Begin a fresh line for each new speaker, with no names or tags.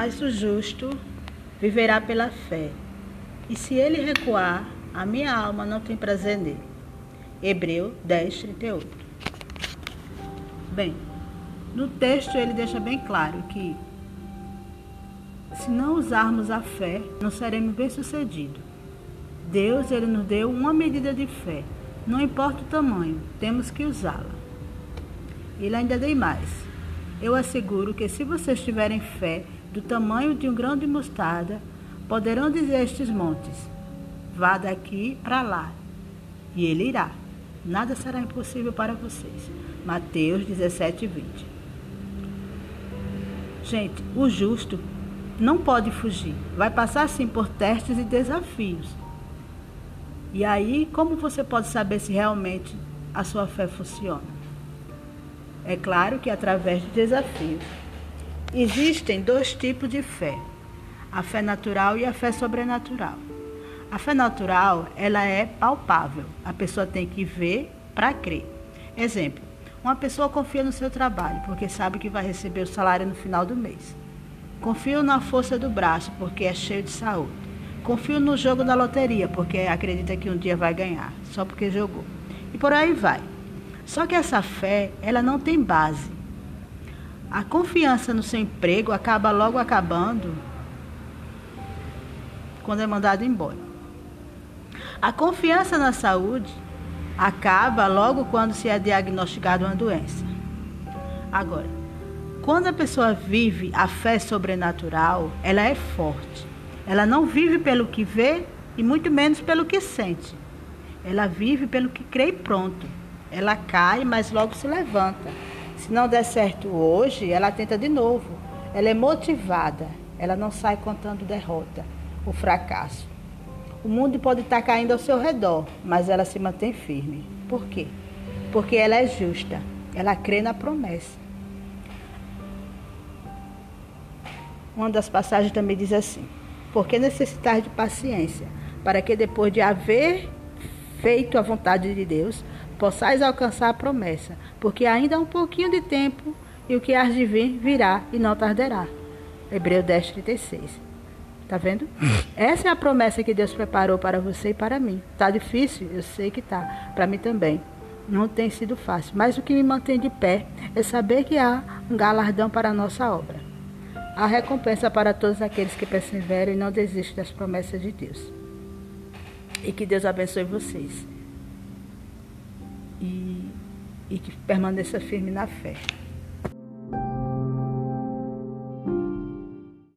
Mas o justo viverá pela fé. E se ele recuar, a minha alma não tem prazer nele. Hebreu 10, 38. Bem, no texto ele deixa bem claro que se não usarmos a fé, não seremos bem-sucedidos. Deus ele nos deu uma medida de fé. Não importa o tamanho, temos que usá-la. Ele ainda deu mais. Eu asseguro que se vocês tiverem fé do tamanho de um grão de mostarda, poderão dizer estes montes: Vá daqui para lá, e ele irá. Nada será impossível para vocês. Mateus 17, 20. Gente, o justo não pode fugir. Vai passar sim por testes e desafios. E aí, como você pode saber se realmente a sua fé funciona? É claro que através de desafios. Existem dois tipos de fé: a fé natural e a fé sobrenatural. A fé natural, ela é palpável. A pessoa tem que ver para crer. Exemplo: uma pessoa confia no seu trabalho porque sabe que vai receber o salário no final do mês. Confio na força do braço porque é cheio de saúde. Confio no jogo da loteria porque acredita que um dia vai ganhar, só porque jogou. E por aí vai. Só que essa fé, ela não tem base. A confiança no seu emprego acaba logo acabando quando é mandado embora. A confiança na saúde acaba logo quando se é diagnosticada uma doença. Agora, quando a pessoa vive a fé sobrenatural, ela é forte. Ela não vive pelo que vê e muito menos pelo que sente. Ela vive pelo que crê e pronto. Ela cai, mas logo se levanta. Se não der certo hoje, ela tenta de novo. Ela é motivada. Ela não sai contando derrota, o fracasso. O mundo pode estar caindo ao seu redor, mas ela se mantém firme. Por quê? Porque ela é justa. Ela crê na promessa. Uma das passagens também diz assim: Porque necessitar de paciência, para que depois de haver feito a vontade de Deus, possais alcançar a promessa, porque ainda há um pouquinho de tempo e o que há de vir virá e não tardará. Hebreu 10, 36. Tá vendo? Essa é a promessa que Deus preparou para você e para mim. Tá difícil? Eu sei que tá. Para mim também. Não tem sido fácil. Mas o que me mantém de pé é saber que há um galardão para a nossa obra. Há recompensa para todos aqueles que perseveram e não desistem das promessas de Deus. E que Deus abençoe vocês. E, e que permaneça firme na fé.